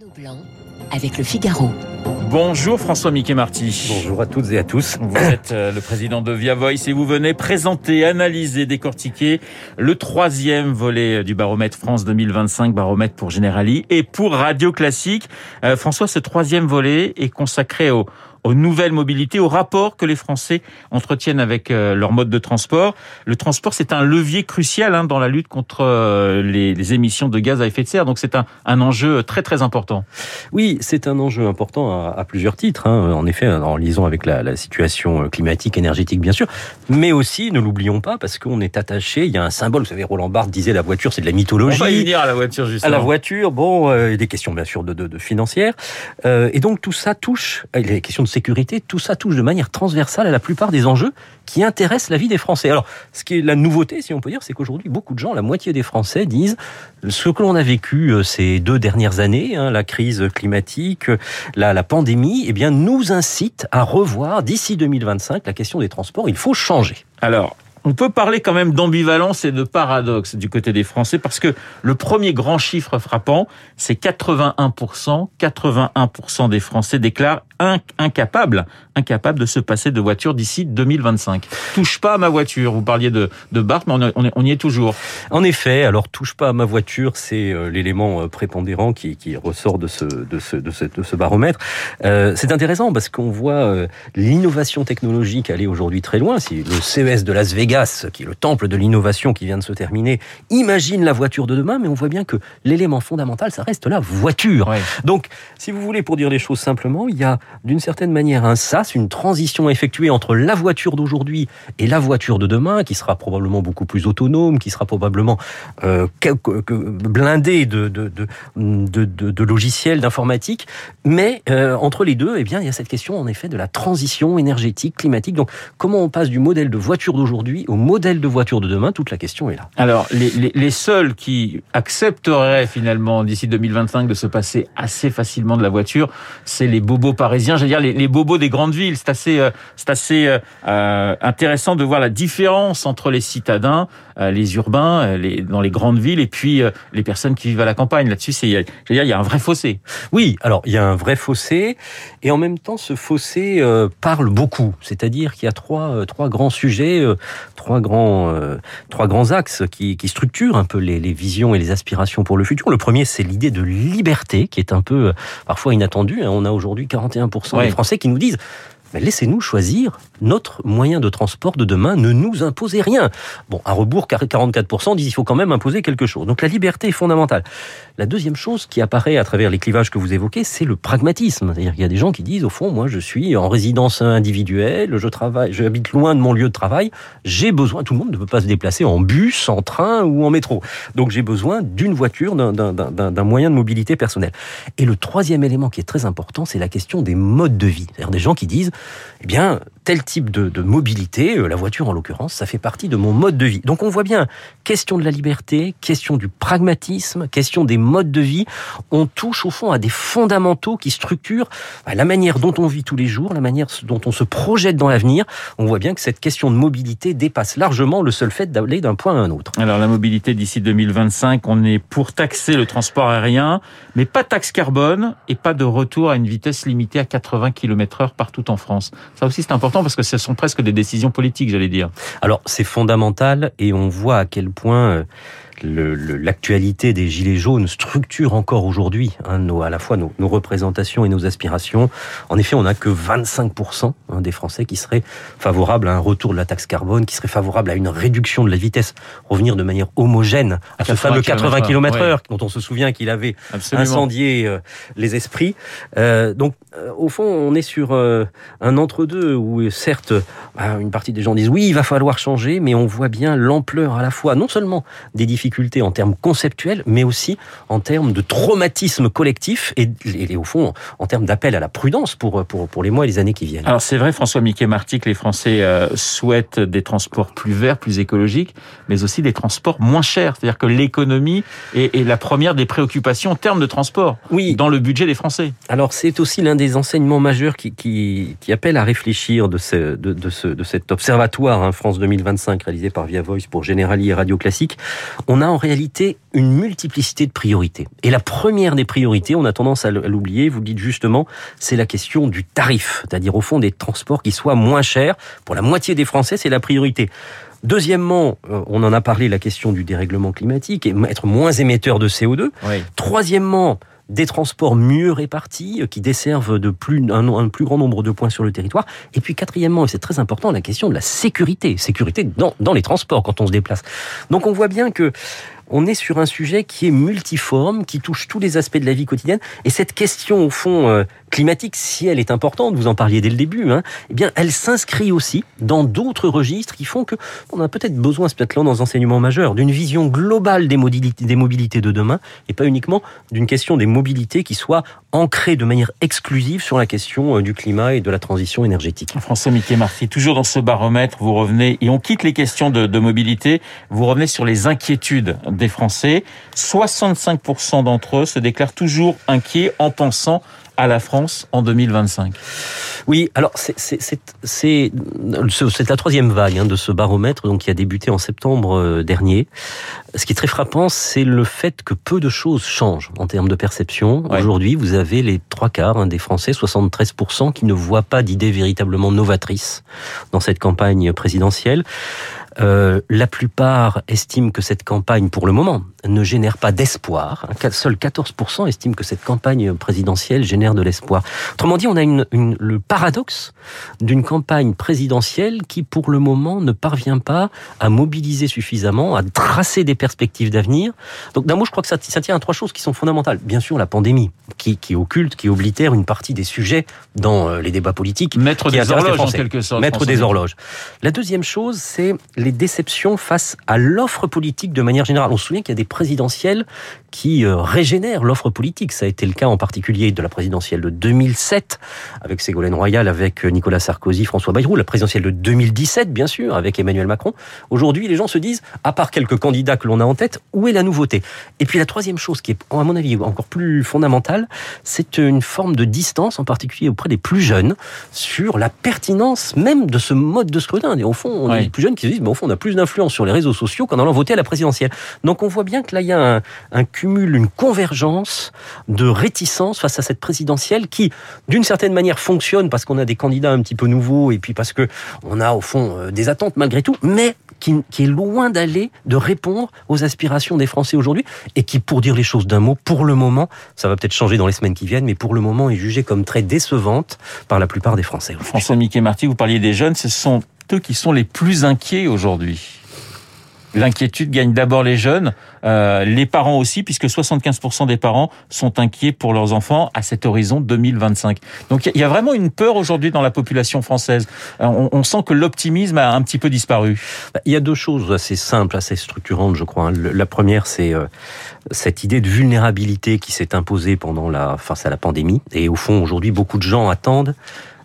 Renaud Blanc avec le Figaro. Bonjour François Mickey Marty. Bonjour à toutes et à tous. Vous êtes euh, le président de Via Voice et vous venez présenter, analyser, décortiquer le troisième volet du baromètre France 2025, baromètre pour Generali et pour Radio Classique. Euh, François, ce troisième volet est consacré au, aux nouvelles mobilités, au rapport que les Français entretiennent avec euh, leur mode de transport. Le transport, c'est un levier crucial hein, dans la lutte contre euh, les, les, émissions de gaz à effet de serre. Donc c'est un, un, enjeu très très important. Oui, c'est un enjeu important à, à plusieurs titres. Hein. En effet, en liaison avec la, la, situation climatique, énergétique, bien sûr, mais aussi, ne l'oublions pas, parce qu'on est attaché. Il y a un symbole. Vous savez, Roland Barthes disait la voiture, c'est de la mythologie. On va y venir à la voiture justement. À la voiture, bon, euh, il y a des questions bien sûr de, de, de financières, euh, et donc tout ça touche. Il y a des questions de tout ça touche de manière transversale à la plupart des enjeux qui intéressent la vie des Français. Alors, ce qui est la nouveauté, si on peut dire, c'est qu'aujourd'hui, beaucoup de gens, la moitié des Français, disent ce que l'on a vécu euh, ces deux dernières années, hein, la crise climatique, la, la pandémie, eh bien, nous incite à revoir d'ici 2025 la question des transports. Il faut changer. Alors, on peut parler quand même d'ambivalence et de paradoxe du côté des Français parce que le premier grand chiffre frappant, c'est 81%, 81% des Français déclarent incapables, incapables de se passer de voiture d'ici 2025. Touche pas à ma voiture. Vous parliez de, de mais on, on, y est toujours. En effet, alors touche pas à ma voiture, c'est euh, l'élément prépondérant qui, qui, ressort de ce, de ce, de ce, de ce baromètre. Euh, c'est intéressant parce qu'on voit euh, l'innovation technologique aller aujourd'hui très loin. Si le CES de Las Vegas, qui est le temple de l'innovation qui vient de se terminer, imagine la voiture de demain, mais on voit bien que l'élément fondamental, ça reste la voiture. Ouais. Donc, si vous voulez, pour dire les choses simplement, il y a d'une certaine manière un sas, une transition effectuée entre la voiture d'aujourd'hui et la voiture de demain, qui sera probablement beaucoup plus autonome, qui sera probablement euh, blindée de, de, de, de, de logiciels, d'informatique. Mais euh, entre les deux, eh bien, il y a cette question en effet de la transition énergétique, climatique. Donc, comment on passe du modèle de voiture d'aujourd'hui au modèle de voiture de demain Toute la question est là. Alors, les, seuls qui accepteraient finalement d'ici 2025 de se passer assez facilement de la voiture, c'est les bobos parisiens j'allais dire les, bobos des grandes villes. C'est assez, euh, assez euh, intéressant de voir la différence entre les citadins, euh, les urbains, les, dans les grandes villes, et puis euh, les personnes qui vivent à la campagne. Là-dessus, c'est, dire, il y a un vrai fossé. Oui, alors il y a un vrai fossé, et en même temps, ce fossé euh, parle beaucoup. C'est-à-dire qu'il y a trois, trois grands sujets, trois grands, trois grands axes qui, qui structurent un peu les, les visions et les aspirations pour le futur. Le premier, c'est l'idée de liberté, qui est un peu parfois inattendue. On a aujourd'hui 41% ouais. des Français qui nous disent laissez-nous choisir notre moyen de transport de demain, ne nous imposez rien. Bon, à rebours, 44% disent qu'il faut quand même imposer quelque chose. Donc la liberté est fondamentale. La deuxième chose qui apparaît à travers les clivages que vous évoquez, c'est le pragmatisme. C'est-à-dire qu'il y a des gens qui disent, au fond, moi je suis en résidence individuelle, je travaille, j'habite loin de mon lieu de travail, j'ai besoin, tout le monde ne peut pas se déplacer en bus, en train ou en métro. Donc j'ai besoin d'une voiture, d'un moyen de mobilité personnel. Et le troisième élément qui est très important, c'est la question des modes de vie. C'est-à-dire des gens qui disent, eh bien, tel type de, mobilité, euh, la voiture en l'occurrence, ça fait partie de mon mode de vie. Donc on voit bien, question de la liberté, question du pragmatisme, question des modes de vie, on touche au fond à des fondamentaux qui structurent la manière dont on vit tous les jours, la manière dont on se projette dans l'avenir. On voit bien que cette question de mobilité dépasse largement le seul fait d'aller d'un point à un autre. Alors la mobilité d'ici 2025, on est pour taxer le transport aérien, mais pas taxe carbone et pas de retour à une vitesse limitée à 80 km heure partout en France. Ça aussi c'est important parce que ce sont presque des décisions politiques, j'allais dire. Alors c'est fondamental et on voit à quel point l'actualité des Gilets jaunes structure encore aujourd'hui hein, nos, à la fois nos, nos, représentations et nos aspirations. En effet, on n'a que 25% hein, des Français qui seraient favorables à un retour de la taxe carbone, qui seraient favorables à une réduction de la vitesse, revenir de manière homogène à, ce fameux 80 km heure ouais. dont on se souvient qu'il avait Absolument. incendié euh, les esprits. Euh, donc, euh, au fond, on est sur un entre-deux où, certes, bah, une partie des gens disent oui, il va falloir changer, mais on voit bien l'ampleur à la fois, non seulement des difficultés en termes conceptuels, mais aussi en termes de traumatisme collectif et, et, et au fond, en termes d'appel à la prudence pour, pour, pour les mois et les années qui viennent. Alors, c'est vrai, François Mickey Marty, que les Français euh, souhaitent des transports plus verts, plus écologiques, mais aussi des transports moins chers. C'est-à-dire que l'économie est, est, la première des préoccupations en termes de transport oui. dans le budget des Français. Alors, c'est aussi l'un des enseignements majeurs qui, qui, qui appelle à réfléchir de, ce, de, de, ce, de cet observatoire hein, France 2025 réalisé par Via Voice pour Generali et Radio Classique. On on a en réalité une multiplicité de priorités. Et la première des priorités, on a tendance à l'oublier, vous le dites justement, c'est la question du tarif, c'est-à-dire au fond des transports qui soient moins chers. Pour la moitié des Français, c'est la priorité. Deuxièmement, euh, on en a parlé, la question du dérèglement climatique et être moins émetteur de CO2. Troisièmement, des transports mieux répartis euh, qui desservent de plus un, plus grand nombre de points sur le territoire. Et puis quatrièmement, et c'est très important, la question de la sécurité, sécurité dans, dans les transports quand on se déplace. Donc on voit bien que on est sur un sujet qui est multiforme, qui touche tous les aspects de la vie quotidienne. Et cette question, au fond, euh, climatique, si elle est importante, vous en parliez dès le début, hein, eh bien, elle s'inscrit aussi dans d'autres registres qui font que on a peut-être besoin, c'est peut-être là dans enseignements majeurs, d'une vision globale des mobilités, des mobilités de demain, et pas uniquement d'une question des mobilités qui soit ancrée de manière exclusive sur la question euh, du climat et de la transition énergétique. François Mickey Marty, toujours dans ce baromètre, vous revenez, et on quitte les questions de, de mobilité, vous revenez sur les inquiétudes des Français. 65% d'entre eux se déclarent toujours inquiets en pensant à la France en 2025 Oui, alors c'est la troisième vague hein, de ce baromètre donc qui a débuté en septembre euh, dernier. Ce qui est très frappant, c'est le fait que peu de choses changent en termes de perception. Aujourd'hui, vous avez les trois quarts hein, des Français, 73%, qui ne voient pas d'idées véritablement novatrices dans cette campagne présidentielle. Euh, la plupart estiment que cette campagne, pour le moment, ne génère pas d'espoir. Seuls 14% estiment que cette campagne présidentielle génère de l'espoir. Autrement dit, on a une, le paradoxe d'une campagne présidentielle qui, pour le moment, ne parvient pas à mobiliser suffisamment, à tracer des perspectives d'avenir. Donc, d'un mot, je crois que ça, ça, tient à trois choses qui sont fondamentales. Bien sûr, la pandémie, qui, qui occulte, qui oblitère une partie des sujets dans euh, les débats politiques. Mettre des horloges, en quelque sorte. Mettre des horloges. La deuxième chose, c'est les déceptions face à l'offre politique de manière générale. On se souvient qu'il y a des présidentielles qui euh, régénèrent l'offre politique. Ça a été le cas en particulier de la présidentielle de 2007 avec Ségolène Royal, avec euh, Nicolas Sarkozy, François Bayrou, la présidentielle de 2017 bien sûr avec Emmanuel Macron. Aujourd'hui, les gens se disent, à part quelques candidats que l'on a en tête, où est la nouveauté? Et puis la troisième chose qui est, à mon avis, encore plus fondamentale, c'est une forme de distance, en particulier auprès des plus jeunes, sur la pertinence même de ce mode de scrutin. Et au fond, on a les plus jeunes qui se disent, mais au fond, on a plus d'influence sur les réseaux sociaux qu'en allant voter à la présidentielle. Donc on voit bien que là, il y a un, cumul, une convergence de réticence face à cette présidentielle qui, d'une certaine manière, fonctionne parce qu'on a des candidats un petit peu nouveaux et puis parce que on a au fond euh, des attentes malgré tout, mais qui, qui est loin d'aller de répondre aux aspirations des Français aujourd'hui et qui, pour dire les choses d'un mot, pour le moment, ça va peut-être changer dans les semaines qui viennent, mais pour le moment est jugée comme très décevante par la plupart des Français. François Mickey Marty, vous parliez des jeunes, ce sont eux qui sont les plus inquiets aujourd'hui. L'inquiétude gagne d'abord les jeunes, euh, les parents aussi, puisque 75% des parents sont inquiets pour leurs enfants à cet horizon 2025. Donc il y a vraiment une peur aujourd'hui dans la population française. Euh, on, on sent que l'optimisme a un petit peu disparu. Bah, il y a deux choses assez simples, assez structurantes, je crois. Hein. La première, c'est euh, cette idée de vulnérabilité qui s'est imposée pendant la face à la pandémie. Et au fond, aujourd'hui, beaucoup de gens attendent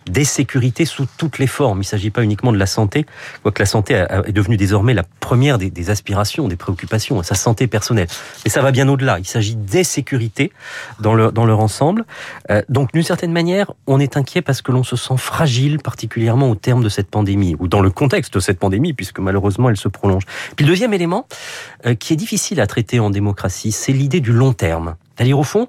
des sécurités sous toutes les formes. Il ne s'agit pas uniquement de la santé, quoique la santé est devenue désormais la première des, aspirations, des préoccupations, sa santé personnelle. Mais ça va bien au-delà. Il s'agit des sécurités dans leur, ensemble. Euh, donc, d'une certaine manière, on est inquiet parce que l'on se sent fragile, particulièrement au terme de cette pandémie, ou dans le contexte de cette pandémie, puisque malheureusement, elle se prolonge. Puis le deuxième élément, euh, qui est difficile à traiter en démocratie, c'est l'idée du long terme. C'est-à-dire au fond,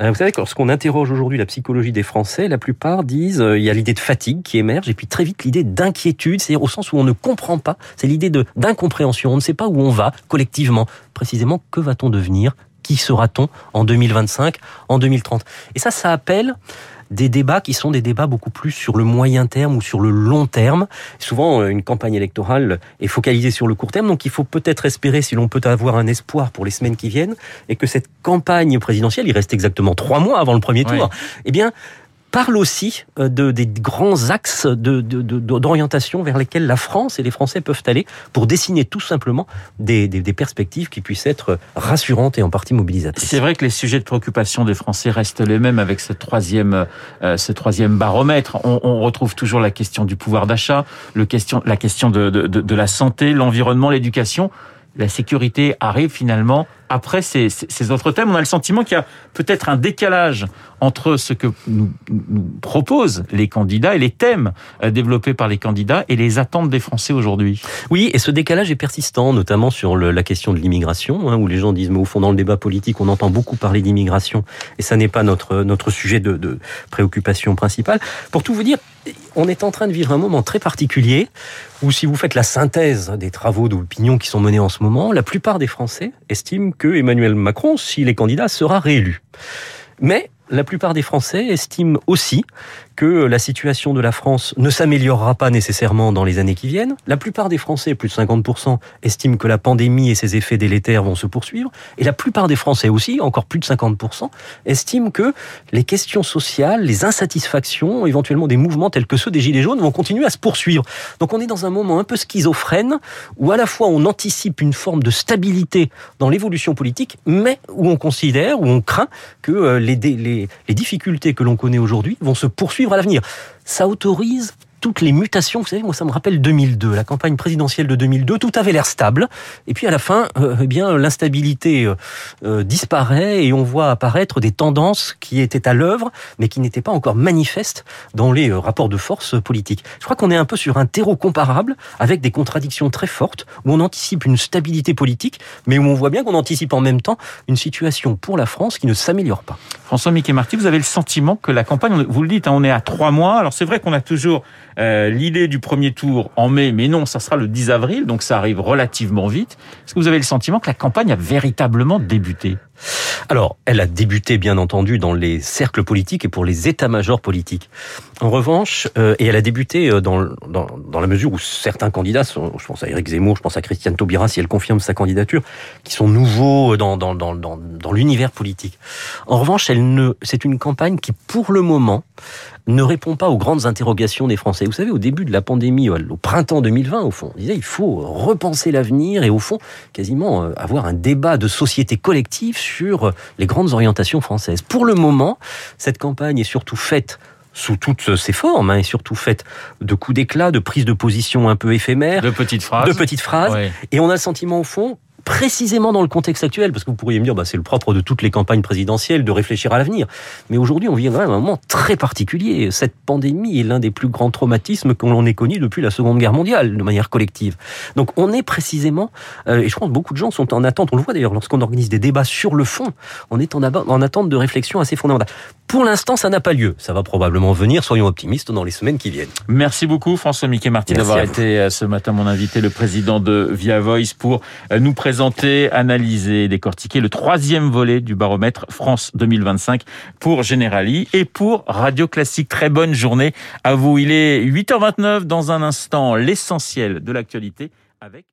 euh, vous savez, lorsqu'on interroge aujourd'hui la psychologie des Français, la plupart disent euh, il y a l'idée de fatigue qui émerge et puis très vite l'idée d'inquiétude, c'est-à-dire au sens où on ne comprend pas, c'est l'idée d'incompréhension, on ne sait pas où on va collectivement, précisément que va-t-on devenir, qui sera-t-on en 2025, en 2030. Et ça, ça appelle des débats qui sont des débats beaucoup plus sur le moyen terme ou sur le long terme. Souvent, euh, une campagne électorale est focalisée sur le court terme, donc il faut peut-être espérer, si l'on peut avoir un espoir pour les semaines qui viennent, et que cette campagne présidentielle, il reste exactement trois mois avant le premier tour, eh bien, parle aussi euh, de, des grands axes d'orientation de, vers lesquels la France et les Français peuvent aller pour dessiner tout simplement des, des, perspectives qui puissent être rassurantes et en partie mobilisatrices. C'est vrai que les sujets de préoccupation des Français restent les mêmes avec ce troisième, euh, ce troisième baromètre. On, on, retrouve toujours la question du pouvoir d'achat, question, la question de, de la santé, l'environnement, l'éducation. La sécurité arrive finalement après ces, ces autres thèmes. On a le sentiment qu'il y a peut-être un décalage entre ce que nous, nous, proposent les candidats et les thèmes euh, développés par les candidats et les attentes des Français aujourd'hui. Oui, et ce décalage est persistant, notamment sur le, la question de l'immigration, hein, où les gens disent, mais au fond, dans le débat politique, on entend beaucoup parler d'immigration, et ça n'est pas notre, notre sujet de, de préoccupation principale. Pour tout vous dire, on est en train de vivre un moment très particulier où si vous faites la synthèse des travaux d'opinion qui sont menés en ce moment, la plupart des Français estiment que Emmanuel Macron, s'il est candidat, sera réélu. Mais la plupart des Français estiment aussi que la situation de la France ne s'améliorera pas nécessairement dans les années qui viennent. La plupart des Français, plus de 50%, estiment que la pandémie et ses effets délétères vont se poursuivre. Et la plupart des Français aussi, encore plus de 50%, estiment que les questions sociales, les insatisfactions, éventuellement des mouvements tels que ceux des Gilets jaunes vont continuer à se poursuivre. Donc on est dans un moment un peu schizophrène où à la fois on anticipe une forme de stabilité dans l'évolution politique, mais où on considère, où on craint que euh, les, les, les difficultés que l'on connaît aujourd'hui vont se poursuivre à l'avenir. Ça autorise toutes les mutations. Vous savez, moi, ça me rappelle 2002, la campagne présidentielle de 2002. Tout avait l'air stable. Et puis, à la fin, euh, eh bien, l'instabilité euh, euh, disparaît et on voit apparaître des tendances qui étaient à l'œuvre, mais qui n'étaient pas encore manifestes dans les rapports de force politiques. Je crois qu'on est un peu sur un terreau comparable, avec des contradictions très fortes, où on anticipe une stabilité politique, mais où on voit bien qu'on anticipe en même temps une situation pour la France qui ne s'améliore pas. François Mickey Marty, vous avez le sentiment que la campagne, vous le dites, hein, on est à trois mois. Alors c'est vrai qu'on a toujours euh, l'idée du premier tour en mai, mais non, ça sera le 10 avril, donc ça arrive relativement vite. Est-ce que vous avez le sentiment que la campagne a véritablement débuté? Alors, elle a débuté bien entendu dans les cercles politiques et pour les états-majors politiques. En revanche, euh, et elle a débuté euh, dans, dans, dans, la mesure où certains candidats, sont, je pense à Éric Zemmour, je pense à Christiane Taubira, si elle confirme sa candidature, qui sont nouveaux dans, dans, dans, dans, dans l'univers politique. En revanche, elle ne, c'est une campagne qui, pour le moment, ne répond pas aux grandes interrogations des Français. Vous savez, au début de la pandémie, au printemps 2020, au fond, on disait il faut repenser l'avenir et au fond, quasiment euh, avoir un débat de société collective sur les grandes orientations françaises. Pour le moment, cette campagne est surtout faite sous toutes ses formes, hein, et surtout faite de coups d'éclat, de prises de position un peu éphémères, de petites phrases, de petites phrases. Ouais. Et on a le sentiment au fond précisément dans le contexte actuel, parce que vous pourriez me dire, bah, c'est le propre de toutes les campagnes présidentielles de réfléchir à l'avenir. Mais aujourd'hui, on vit quand même un moment très particulier. Cette pandémie est l'un des plus grands traumatismes qu'on ait connu depuis la Seconde Guerre mondiale, de manière collective. Donc, on est précisément, euh, et je pense que beaucoup de gens sont en attente, on le voit d'ailleurs lorsqu'on organise des débats sur le fond, on est en, en attente de réflexion assez fondamentale. Pour l'instant, ça n'a pas lieu. Ça va probablement venir, soyons optimistes, dans les semaines qui viennent. Merci beaucoup, François Mickey Martin, d'avoir été euh, ce matin mon invité, le président de Via Voice, pour euh, nous présenter, analyser, décortiquer le troisième volet du baromètre France 2025 pour Generali et pour Radio Classique. Très bonne journée à vous. Il est 8h29 dans un instant, l'essentiel de l'actualité avec